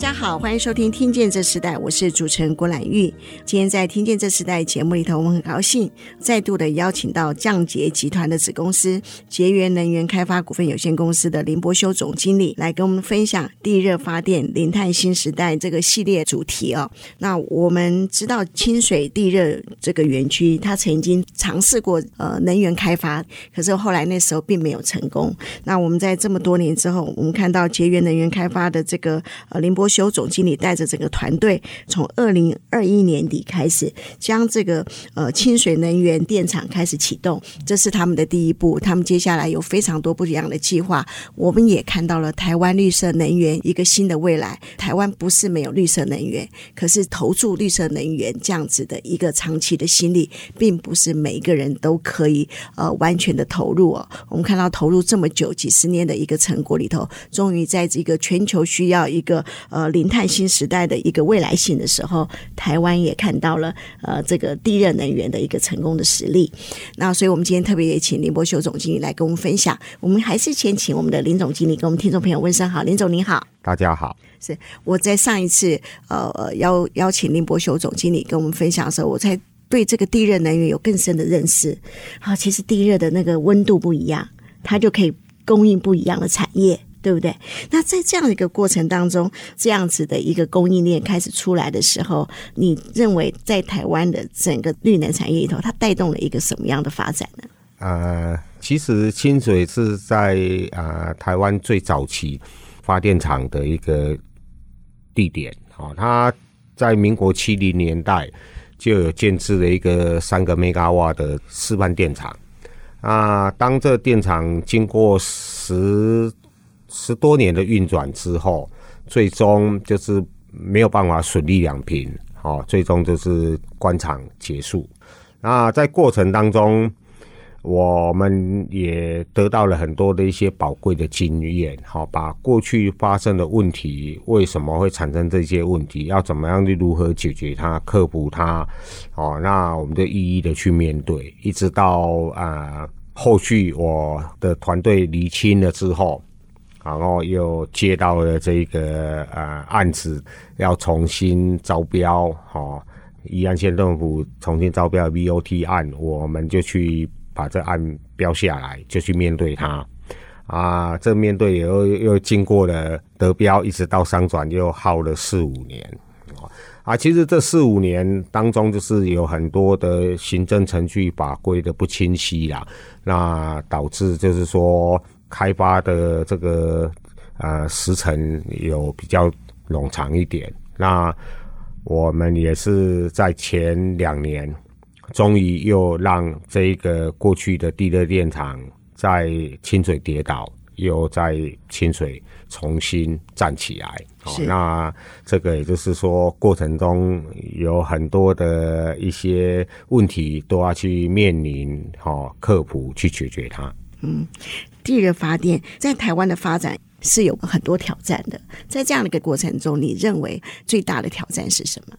大家好，欢迎收听《听见这时代》，我是主持人郭兰玉。今天在《听见这时代》节目里头，我们很高兴再度的邀请到降杰集团的子公司杰源能源开发股份有限公司的林伯修总经理来跟我们分享地热发电零碳新时代这个系列主题哦。那我们知道清水地热这个园区，它曾经尝试过呃能源开发，可是后来那时候并没有成功。那我们在这么多年之后，我们看到杰源能源开发的这个呃林伯修总经理带着整个团队，从二零二一年底开始，将这个呃清水能源电厂开始启动，这是他们的第一步。他们接下来有非常多不一样的计划。我们也看到了台湾绿色能源一个新的未来。台湾不是没有绿色能源，可是投注绿色能源这样子的一个长期的心力，并不是每一个人都可以呃完全的投入哦。我们看到投入这么久几十年的一个成果里头，终于在这个全球需要一个。呃，零碳新时代的一个未来性的时候，台湾也看到了呃这个地热能源的一个成功的实例。那所以，我们今天特别也请林伯修总经理来跟我们分享。我们还是先请我们的林总经理跟我们听众朋友问声好，林总您好，大家好。是我在上一次呃邀邀请林伯修总经理跟我们分享的时候，我才对这个地热能源有更深的认识。啊，其实地热的那个温度不一样，它就可以供应不一样的产业。对不对？那在这样的一个过程当中，这样子的一个供应链开始出来的时候，你认为在台湾的整个绿能产业里头，它带动了一个什么样的发展呢？呃，其实清水是在啊、呃、台湾最早期发电厂的一个地点。好、哦，它在民国七零年代就有建置了一个三个 mega 瓦的示范电厂。啊、当这电厂经过十十多年的运转之后，最终就是没有办法损利两平，好，最终就是关场结束。那在过程当中，我们也得到了很多的一些宝贵的经验，好，把过去发生的问题，为什么会产生这些问题，要怎么样去如何解决它、克服它，哦，那我们就一一的去面对，一直到啊、后续我的团队厘清了之后。然后又接到了这个呃案子，要重新招标，哈，宜安县政府重新招标 BOT 案，我们就去把这案标下来，就去面对它。啊，这面对又又经过了得标，一直到商转，又耗了四五年。啊，其实这四五年当中，就是有很多的行政程序法规的不清晰啦，那导致就是说。开发的这个呃时程有比较冗长一点，那我们也是在前两年，终于又让这个过去的地热电厂在清水跌倒，又在清水重新站起来。好，那这个也就是说，过程中有很多的一些问题都要去面临，好，克服去解决它。嗯。地热发电在台湾的发展是有很多挑战的，在这样的一个过程中，你认为最大的挑战是什么？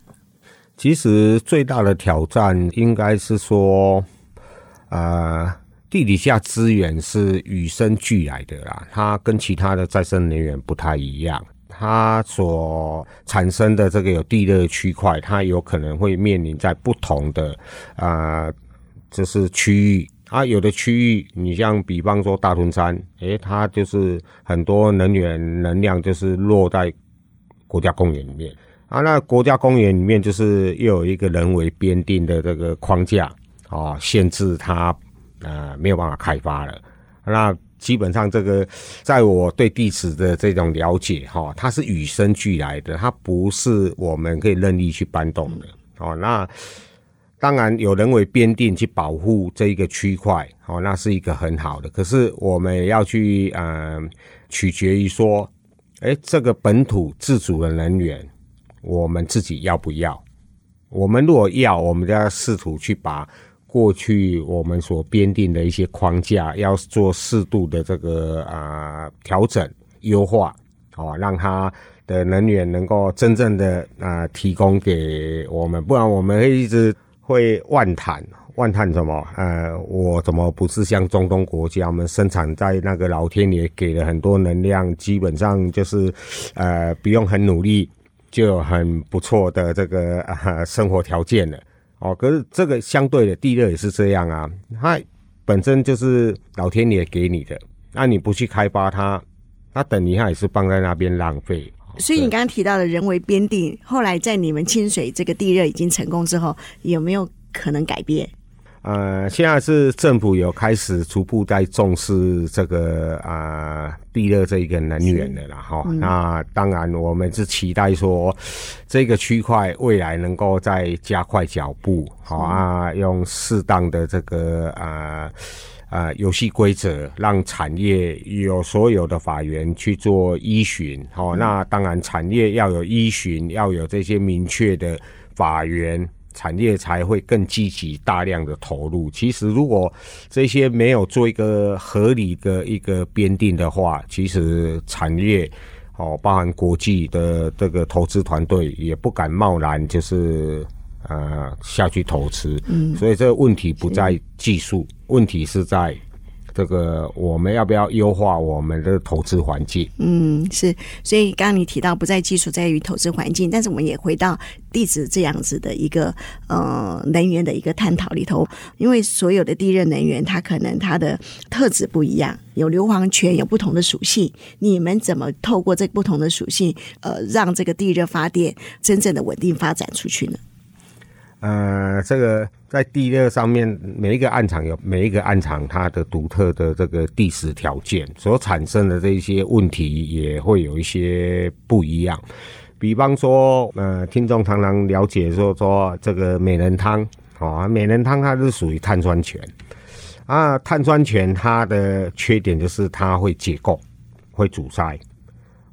其实最大的挑战应该是说，呃，地底下资源是与生俱来的啦，它跟其他的再生能源不太一样，它所产生的这个有地热区块，它有可能会面临在不同的啊、呃，就是区域。啊，有的区域，你像比方说大屯山，诶、它就是很多能源能量就是落在国家公园里面啊。那国家公园里面就是又有一个人为编定的这个框架啊，限制它呃没有办法开发了。那基本上这个，在我对地质的这种了解哈，它是与生俱来的，它不是我们可以任意去搬动的哦。那当然有人为编定去保护这一个区块，哦，那是一个很好的。可是我们要去，呃，取决于说，哎，这个本土自主的能源，我们自己要不要？我们如果要，我们就要试图去把过去我们所编定的一些框架，要做适度的这个啊调整、优化，哦，让它的能源能够真正的啊提供给我们，不然我们会一直会万谈，万谈什么？呃，我怎么不是像中东国家，我们生产在那个老天爷给了很多能量，基本上就是呃不用很努力。就有很不错的这个啊 生活条件了哦，可是这个相对的地热也是这样啊，它本身就是老天爷给你的，那你不去开发它，它等于它也是放在那边浪费。所以你刚刚提到的人为编定，后来在你们清水这个地热已经成功之后，有没有可能改变？呃，现在是政府有开始逐步在重视这个啊、呃、地热这一个能源的了哈。嗯、那当然，我们是期待说这个区块未来能够再加快脚步，好啊，用适当的这个啊啊游戏规则，让产业有所有的法源去做依循。好，那当然产业要有依循，要有这些明确的法源。产业才会更积极、大量的投入。其实，如果这些没有做一个合理的一个编定的话，其实产业哦，包含国际的这个投资团队也不敢贸然就是呃下去投资。嗯，所以这个问题不在技术，问题是在。这个我们要不要优化我们的投资环境？嗯，是。所以刚刚你提到不在技术，在于投资环境。但是我们也回到地质这样子的一个呃能源的一个探讨里头，因为所有的地热能源，它可能它的特质不一样，有硫磺泉，有不同的属性。你们怎么透过这不同的属性，呃，让这个地热发电真正的稳定发展出去呢？呃，这个在地热上面，每一个暗场有每一个暗场它的独特的这个地势条件，所产生的这些问题也会有一些不一样。比方说，呃，听众常常了解说说这个美人汤，哦，美人汤它是属于碳酸泉啊，碳酸泉它的缺点就是它会结构，会阻塞，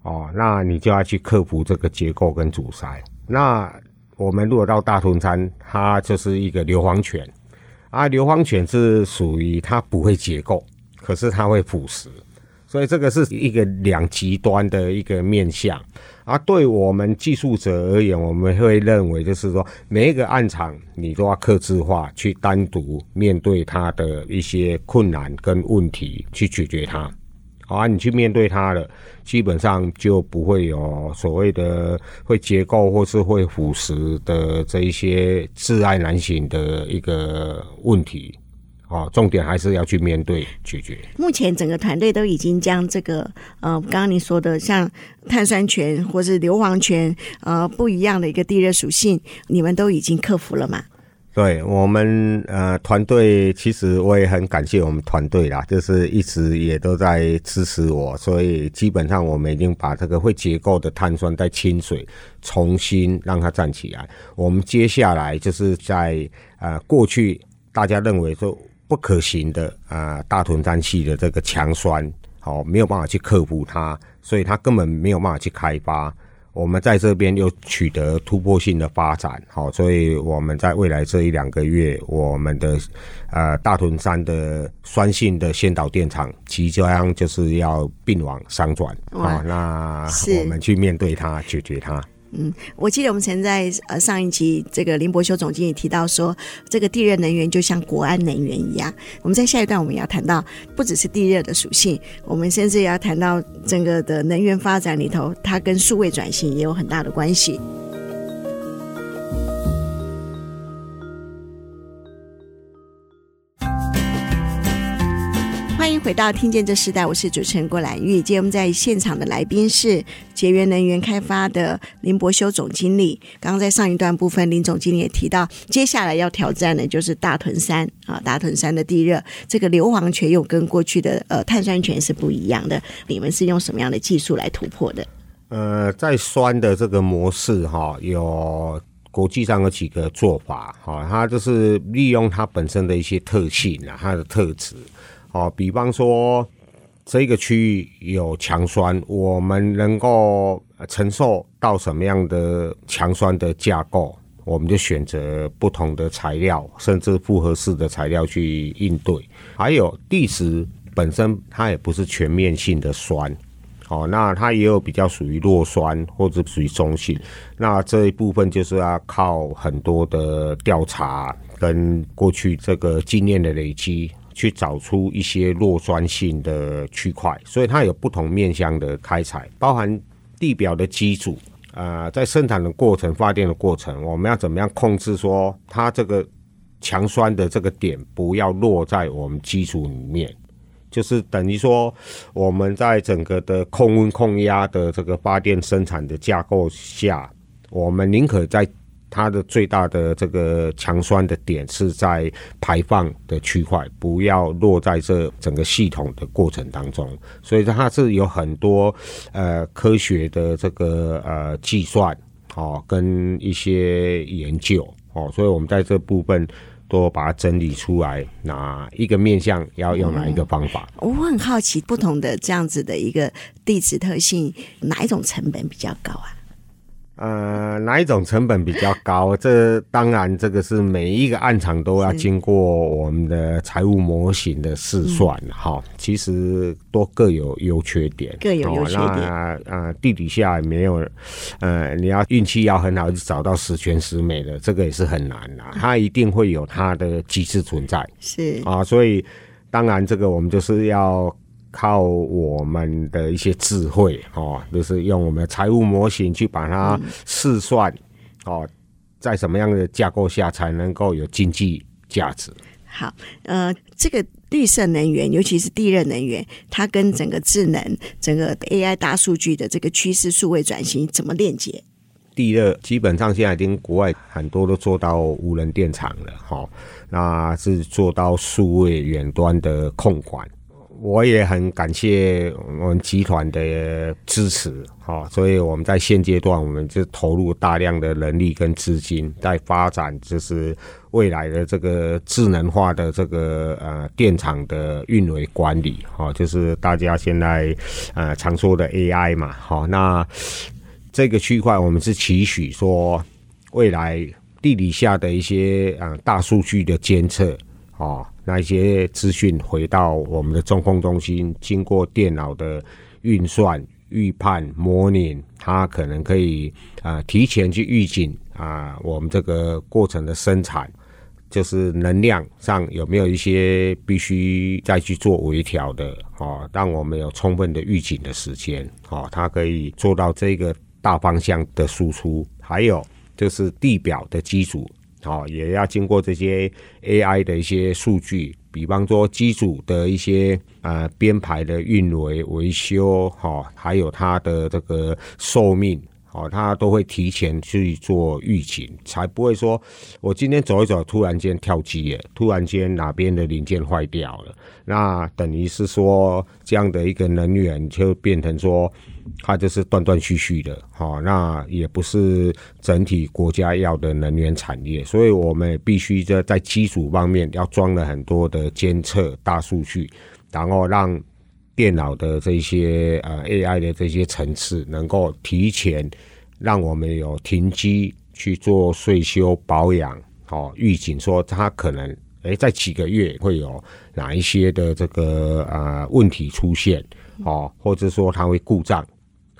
哦，那你就要去克服这个结构跟阻塞，那。我们如果到大屯山，它就是一个硫磺泉啊，硫磺泉是属于它不会结构，可是它会腐蚀，所以这个是一个两极端的一个面向啊。对我们技术者而言，我们会认为就是说，每一个暗场你都要克制化，去单独面对它的一些困难跟问题去解决它。好啊，你去面对它了，基本上就不会有所谓的会结构或是会腐蚀的这一些窒碍难行的一个问题。哦，重点还是要去面对解决。目前整个团队都已经将这个呃，刚刚你说的像碳酸泉或是硫磺泉呃不一样的一个地热属性，你们都已经克服了吗？对我们呃团队，其实我也很感谢我们团队啦，就是一直也都在支持我，所以基本上我们已经把这个会结构的碳酸在清水重新让它站起来。我们接下来就是在呃过去大家认为说不可行的啊、大屯山系的这个强酸，哦、没有办法去克服它，所以它根本没有办法去开发。我们在这边又取得突破性的发展，好，所以我们在未来这一两个月，我们的呃大屯山的酸性的先导电厂即将就是要并网商转，啊，那我们去面对它，解决它。嗯，我记得我们曾在呃上一集这个林伯修总经理提到说，这个地热能源就像国安能源一样。我们在下一段我们要谈到，不只是地热的属性，我们甚至也要谈到整个的能源发展里头，它跟数位转型也有很大的关系。欢迎回到听见这时代，我是主持人郭兰玉。今天我们在现场的来宾是节约能源开发的林伯修总经理。刚刚在上一段部分，林总经理也提到，接下来要挑战的就是大屯山啊，大屯山的地热，这个硫磺泉又跟过去的呃碳酸泉是不一样的。你们是用什么样的技术来突破的？呃，在酸的这个模式哈，有。国际上有几个做法，哈，它就是利用它本身的一些特性啊，它的特质，哦，比方说这个区域有强酸，我们能够承受到什么样的强酸的架构，我们就选择不同的材料，甚至复合式的材料去应对。还有地质本身，它也不是全面性的酸。哦，那它也有比较属于弱酸或者属于中性，那这一部分就是要靠很多的调查跟过去这个经验的累积，去找出一些弱酸性的区块，所以它有不同面向的开采，包含地表的机组，呃，在生产的过程、发电的过程，我们要怎么样控制说它这个强酸的这个点不要落在我们基础里面。就是等于说，我们在整个的控温控压的这个发电生产的架构下，我们宁可在它的最大的这个强酸的点是在排放的区块，不要落在这整个系统的过程当中。所以它是有很多呃科学的这个呃计算哦，跟一些研究哦，所以我们在这部分。都把它整理出来，哪一个面向要用哪一个方法？我很好奇，不同的这样子的一个地质特性，哪一种成本比较高啊？呃，哪一种成本比较高？这当然，这个是每一个案场都要经过我们的财务模型的试算哈。其实都各有优缺点，各有优缺点。啊、呃，地底下没有，呃，你要运气要很好，就找到十全十美的，这个也是很难的。它一定会有它的机制存在，是啊，所以当然这个我们就是要。靠我们的一些智慧哦，就是用我们的财务模型去把它试算哦，在什么样的架构下才能够有经济价值？好，呃，这个绿色能源，尤其是地热能源，它跟整个智能、整个 AI 大数据的这个趋势数位转型怎么链接？地热基本上现在已经国外很多都做到无人电厂了，哈，那是做到数位远端的控管。我也很感谢我们集团的支持，哈，所以我们在现阶段，我们就投入大量的人力跟资金，在发展就是未来的这个智能化的这个呃电厂的运维管理，哈，就是大家现在呃常说的 AI 嘛，好，那这个区块我们是期许说，未来地底下的一些呃大数据的监测，哦。那一些资讯回到我们的中控中心，经过电脑的运算、预判、模拟，它可能可以啊、提前去预警啊、我们这个过程的生产，就是能量上有没有一些必须再去做微调的哦，让我们有充分的预警的时间哦，它可以做到这个大方向的输出，还有就是地表的机组。好，也要经过这些 AI 的一些数据，比方说机组的一些呃编排的运维维修，哈，还有它的这个寿命，哦，它都会提前去做预警，才不会说我今天走一走，突然间跳机了，突然间哪边的零件坏掉了，那等于是说这样的一个能源就变成说。它就是断断续续的，好，那也不是整体国家要的能源产业，所以我们必须在在基础方面要装了很多的监测大数据，然后让电脑的这些呃 AI 的这些层次能够提前让我们有停机去做岁修保养，好，预警说它可能诶在几个月会有哪一些的这个呃问题出现，哦，或者说它会故障。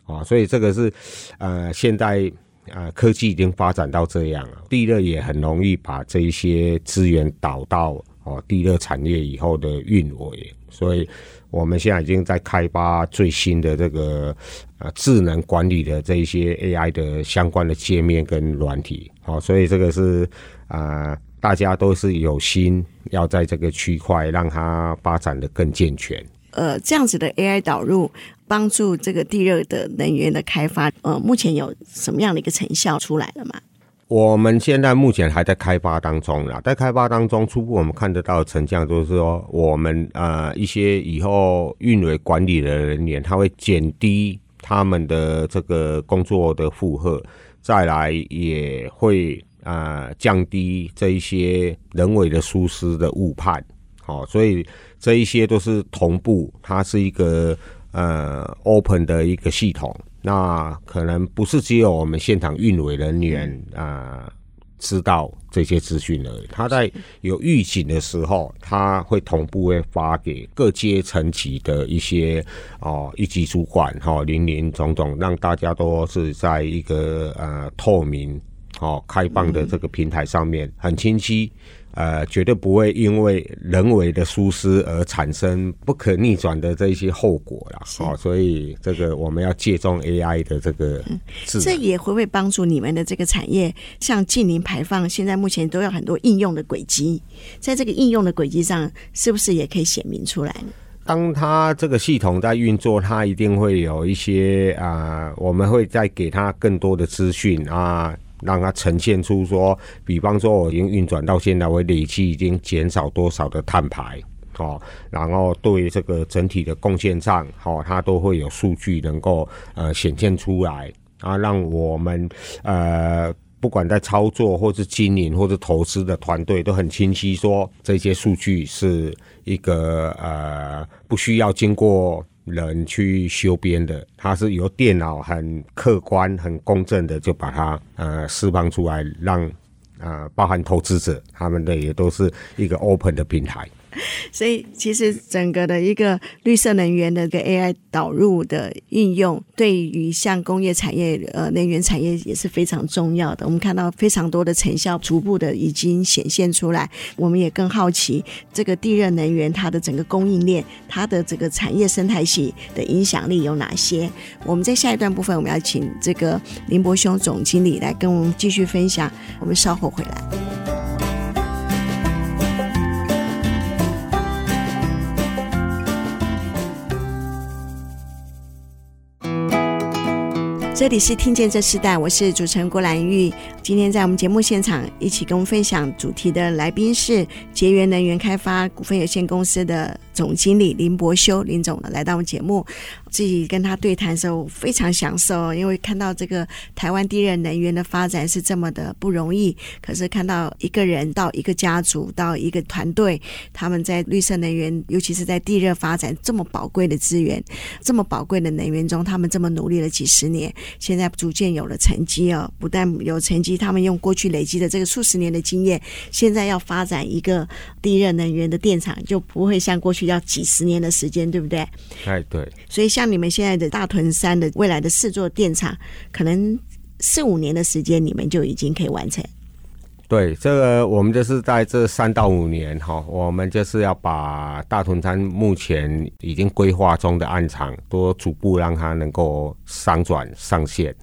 啊，所以这个是，呃，现在呃科技已经发展到这样了，地热也很容易把这一些资源导到哦地热产业以后的运维，所以我们现在已经在开发最新的这个呃智能管理的这一些 AI 的相关的界面跟软体，好，所以这个是啊、大家都是有心要在这个区块让它发展得更健全。呃，这样子的 AI 导入。帮助这个地热的能源的开发，呃，目前有什么样的一个成效出来了吗？我们现在目前还在开发当中啦，在开发当中，初步我们看得到成效就是说，我们呃一些以后运维管理的人员，他会减低他们的这个工作的负荷，再来也会啊、呃、降低这一些人为的疏失的误判。好，所以这一些都是同步，它是一个呃 open 的一个系统。那可能不是只有我们现场运维人员啊、呃、知道这些资讯而已。他在有预警的时候，他会同步会发给各阶层级的一些哦一级主管哈，林林总总，让大家都是在一个呃透明哦开放的这个平台上面很清晰。呃，绝对不会因为人为的疏失而产生不可逆转的这一些后果啦。哦，所以这个我们要借重 AI 的这个、嗯，这也会不会帮助你们的这个产业？像近零排放，现在目前都有很多应用的轨迹，在这个应用的轨迹上，是不是也可以显明出来呢？当它这个系统在运作，它一定会有一些啊、呃，我们会再给它更多的资讯啊。让它呈现出说，比方说我已经运转到现在，我累计已经减少多少的碳排，哦，然后对这个整体的贡献上，哦，它都会有数据能够呃显现出来，啊，让我们呃不管在操作或是经营或者投资的团队都很清晰，说这些数据是一个呃不需要经过。人去修编的，它是由电脑很客观、很公正的就把它呃释放出来，让呃包含投资者他们的也都是一个 open 的平台。所以，其实整个的一个绿色能源的一个 AI 导入的应用，对于像工业产业、呃能源产业也是非常重要的。我们看到非常多的成效逐步的已经显现出来。我们也更好奇，这个地热能源它的整个供应链、它的这个产业生态系的影响力有哪些？我们在下一段部分，我们要请这个林伯兄总经理来跟我们继续分享。我们稍后回来。这里是听见这时代，我是主持人郭兰玉。今天在我们节目现场一起跟我们分享主题的来宾是结源能源开发股份有限公司的总经理林伯修林总来到我们节目。自己跟他对谈的时候非常享受，因为看到这个台湾地热能源的发展是这么的不容易。可是看到一个人到一个家族到一个团队，他们在绿色能源，尤其是在地热发展这么宝贵的资源、这么宝贵的能源中，他们这么努力了几十年，现在逐渐有了成绩哦。不但有成绩，他们用过去累积的这个数十年的经验，现在要发展一个地热能源的电厂，就不会像过去要几十年的时间，对不对？哎，对。所以。像你们现在的大屯山的未来的四座电厂，可能四五年的时间，你们就已经可以完成。对，这个我们就是在这三到五年哈，我们就是要把大屯山目前已经规划中的暗场，都逐步让它能够商转上线。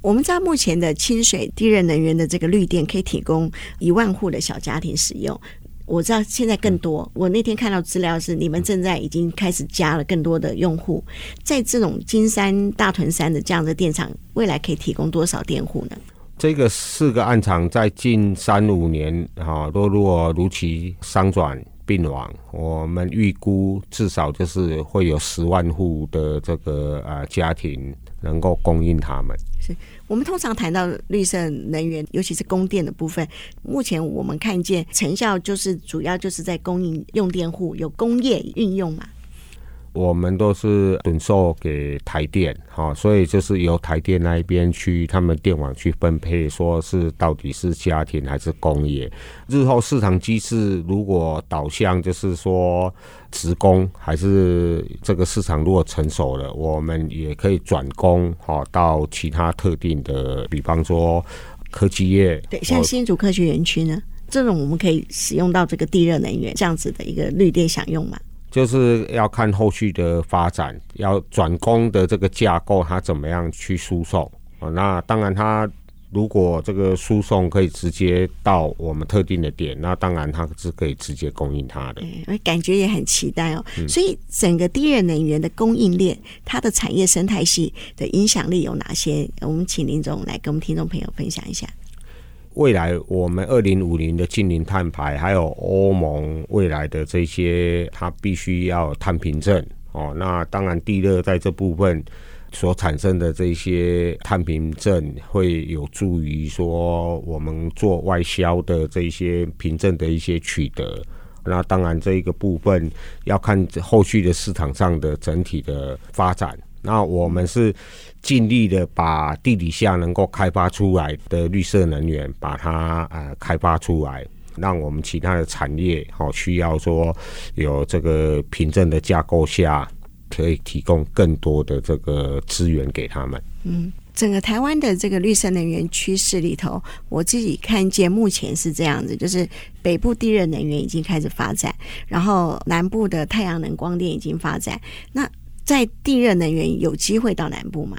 我们知道目前的清水地热能源的这个绿电，可以提供一万户的小家庭使用。我知道现在更多。我那天看到资料是，你们正在已经开始加了更多的用户。在这种金山、大屯山的这样的电厂，未来可以提供多少电户呢？这个四个案场在近三五年，哈，都如果如期商转并网，我们预估至少就是会有十万户的这个呃家庭能够供应他们。是。我们通常谈到绿色能源，尤其是供电的部分，目前我们看见成效就是主要就是在供应用电户有工业运用嘛。我们都是趸售给台电，哈，所以就是由台电那一边去他们电网去分配，说是到底是家庭还是工业。日后市场机制如果导向就是说职工，还是这个市场如果成熟了，我们也可以转工哈到其他特定的，比方说科技业。对，像新竹科学园区呢，这种我们可以使用到这个地热能源这样子的一个绿电享用嘛。就是要看后续的发展，要转供的这个架构，它怎么样去输送啊？那当然，它如果这个输送可以直接到我们特定的点，那当然它是可以直接供应它的。我感觉也很期待哦。所以整个地热能源的供应链，它的产业生态系的影响力有哪些？我们请林总来跟我们听众朋友分享一下。未来我们二零五零的净零碳排，还有欧盟未来的这些，它必须要碳凭证哦。那当然，地热在这部分所产生的这些碳凭证，会有助于说我们做外销的这些凭证的一些取得。那当然，这一个部分要看后续的市场上的整体的发展。那我们是尽力的把地底下能够开发出来的绿色能源，把它呃开发出来，让我们其他的产业好需要说有这个凭证的架构下，可以提供更多的这个资源给他们。嗯。整个台湾的这个绿色能源趋势里头，我自己看见目前是这样子，就是北部地热能源已经开始发展，然后南部的太阳能光电已经发展。那在地热能源有机会到南部吗？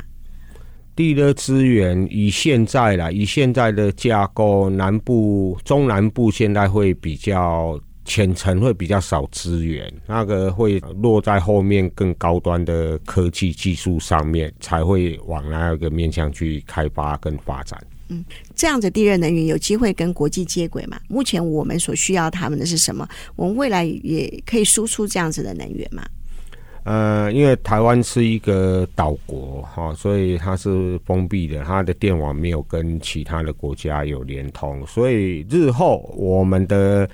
地热资源以现在来，以现在的架构，南部、中南部现在会比较。浅层会比较少资源，那个会落在后面更高端的科技技术上面，才会往那个面向去开发跟发展。嗯，这样子地热能源有机会跟国际接轨吗？目前我们所需要他们的是什么？我们未来也可以输出这样子的能源吗？呃，因为台湾是一个岛国哈，所以它是封闭的，它的电网没有跟其他的国家有连通，所以日后我们的。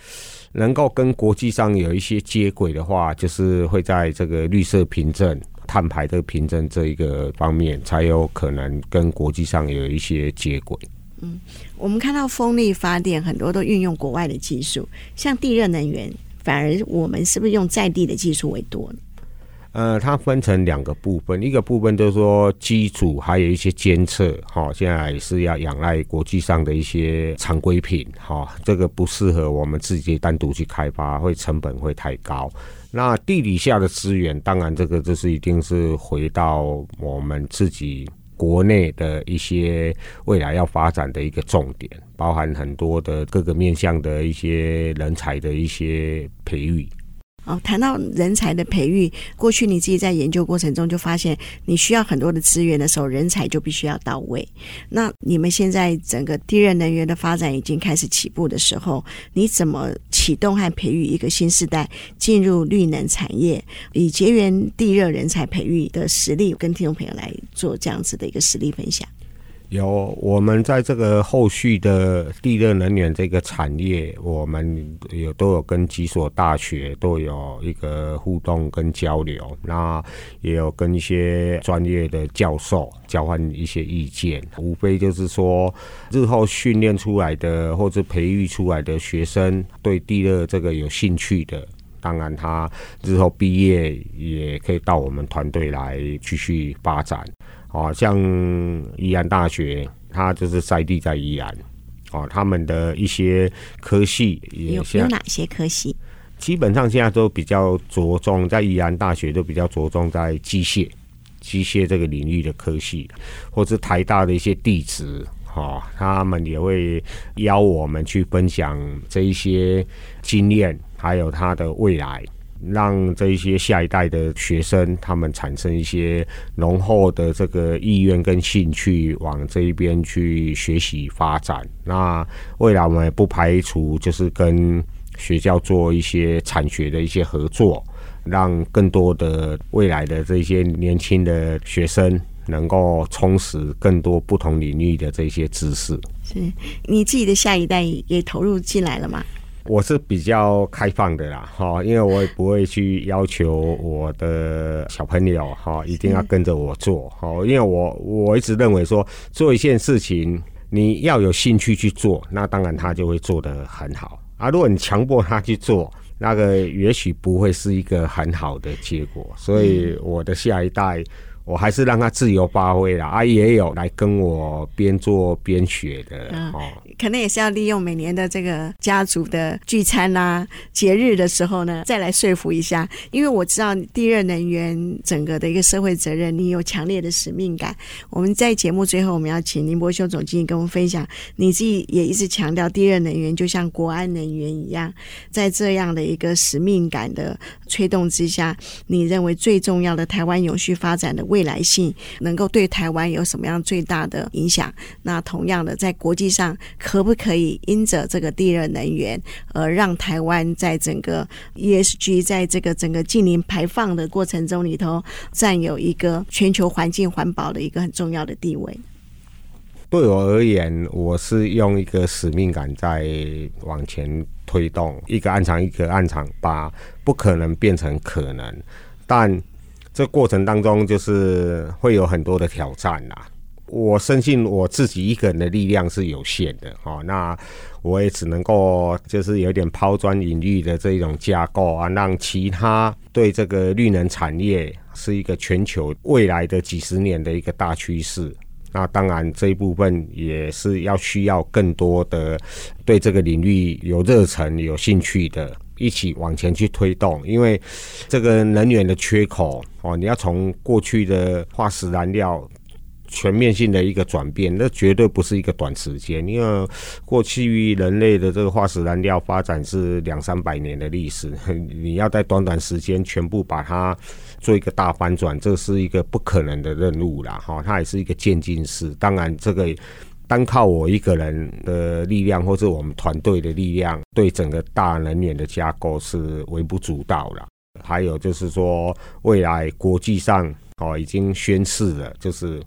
能够跟国际上有一些接轨的话，就是会在这个绿色凭证、碳排的凭证这一个方面，才有可能跟国际上有一些接轨。嗯，我们看到风力发电很多都运用国外的技术，像地热能源，反而我们是不是用在地的技术为多呢？呃，它分成两个部分，一个部分就是说机组，还有一些监测，哈，现在是要仰赖国际上的一些常规品，哈，这个不适合我们自己单独去开发，会成本会太高。那地底下的资源，当然这个就是一定是回到我们自己国内的一些未来要发展的一个重点，包含很多的各个面向的一些人才的一些培育。哦，谈到人才的培育，过去你自己在研究过程中就发现，你需要很多的资源的时候，人才就必须要到位。那你们现在整个地热能源的发展已经开始起步的时候，你怎么启动和培育一个新时代进入绿能产业，以结缘地热人才培育的实力，跟听众朋友来做这样子的一个实力分享？有，我们在这个后续的地热能源这个产业，我们有都有跟几所大学都有一个互动跟交流，那也有跟一些专业的教授交换一些意见，无非就是说日后训练出来的或者培育出来的学生对地热这个有兴趣的，当然他日后毕业也可以到我们团队来继续发展。哦，像宜安大学，它就是在地在宜安，哦，他们的一些科系也有有哪些科系？基本上现在都比较着重在宜安大学，都比较着重在机械、机械这个领域的科系，或是台大的一些地质，哦，他们也会邀我们去分享这一些经验，还有他的未来。让这一些下一代的学生，他们产生一些浓厚的这个意愿跟兴趣，往这一边去学习发展。那未来我们也不排除就是跟学校做一些产学的一些合作，让更多的未来的这些年轻的学生能够充实更多不同领域的这些知识。是你自己的下一代也投入进来了吗？我是比较开放的啦，哈，因为我也不会去要求我的小朋友哈一定要跟着我做，哈，因为我我一直认为说做一件事情你要有兴趣去做，那当然他就会做得很好啊。如果你强迫他去做，那个也许不会是一个很好的结果。所以我的下一代。我还是让他自由发挥啦，啊，也有来跟我边做边学的哦、嗯，可能也是要利用每年的这个家族的聚餐啊、节日的时候呢，再来说服一下。因为我知道地热能源整个的一个社会责任，你有强烈的使命感。我们在节目最后，我们要请林伯修总经理跟我们分享，你自己也一直强调地热能源就像国安能源一样，在这样的一个使命感的推动之下，你认为最重要的台湾永续发展的未未来性，能够对台湾有什么样最大的影响？那同样的，在国际上可不可以因着这个地热能源而让台湾在整个 ESG 在这个整个净零排放的过程中里头，占有一个全球环境环保的一个很重要的地位？对我而言，我是用一个使命感在往前推动，一个暗场一个暗场，把不可能变成可能。但这过程当中，就是会有很多的挑战啦。我深信我自己一个人的力量是有限的，哦，那我也只能够就是有点抛砖引玉的这种架构啊，让其他对这个绿能产业是一个全球未来的几十年的一个大趋势。那当然，这一部分也是要需要更多的对这个领域有热忱、有兴趣的，一起往前去推动。因为这个能源的缺口哦，你要从过去的化石燃料全面性的一个转变，那绝对不是一个短时间。因为过去人类的这个化石燃料发展是两三百年的历史，你要在短短时间全部把它。做一个大翻转，这是一个不可能的任务啦，哈，它也是一个渐进式。当然，这个单靠我一个人的力量，或者我们团队的力量，对整个大能源的架构是微不足道了。还有就是说，未来国际上哦已经宣示了，就是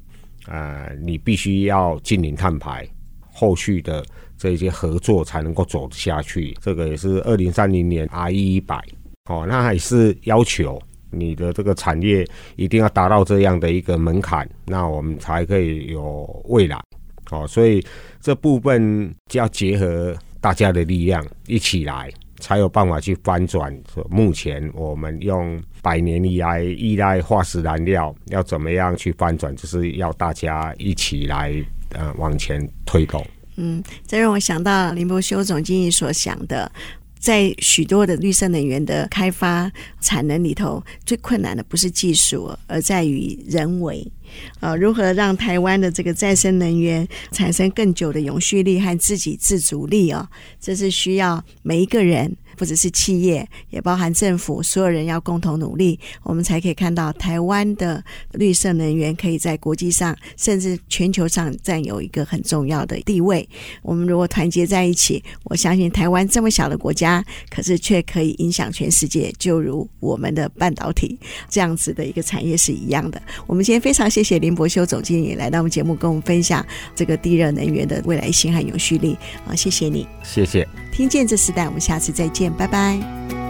呃，你必须要净零碳排，后续的这些合作才能够走下去。这个也是二零三零年 RE 一百哦，那还是要求。你的这个产业一定要达到这样的一个门槛，那我们才可以有未来。哦，所以这部分就要结合大家的力量一起来，才有办法去翻转。目前我们用百年以来依赖化石燃料，要怎么样去翻转，就是要大家一起来呃往前推动。嗯，这让我想到林伯修总经理所想的。在许多的绿色能源的开发产能里头，最困难的不是技术，而在于人为。呃，如何让台湾的这个再生能源产生更久的永续力和自给自足力哦？这是需要每一个人。不只是企业，也包含政府，所有人要共同努力，我们才可以看到台湾的绿色能源可以在国际上，甚至全球上占有一个很重要的地位。我们如果团结在一起，我相信台湾这么小的国家，可是却可以影响全世界，就如我们的半导体这样子的一个产业是一样的。我们今天非常谢林博修总经理来到我们节目，跟我们分享这个地热能源的未来性和永续力啊，谢谢你，谢谢。听见这时代，我们下次再见，拜拜。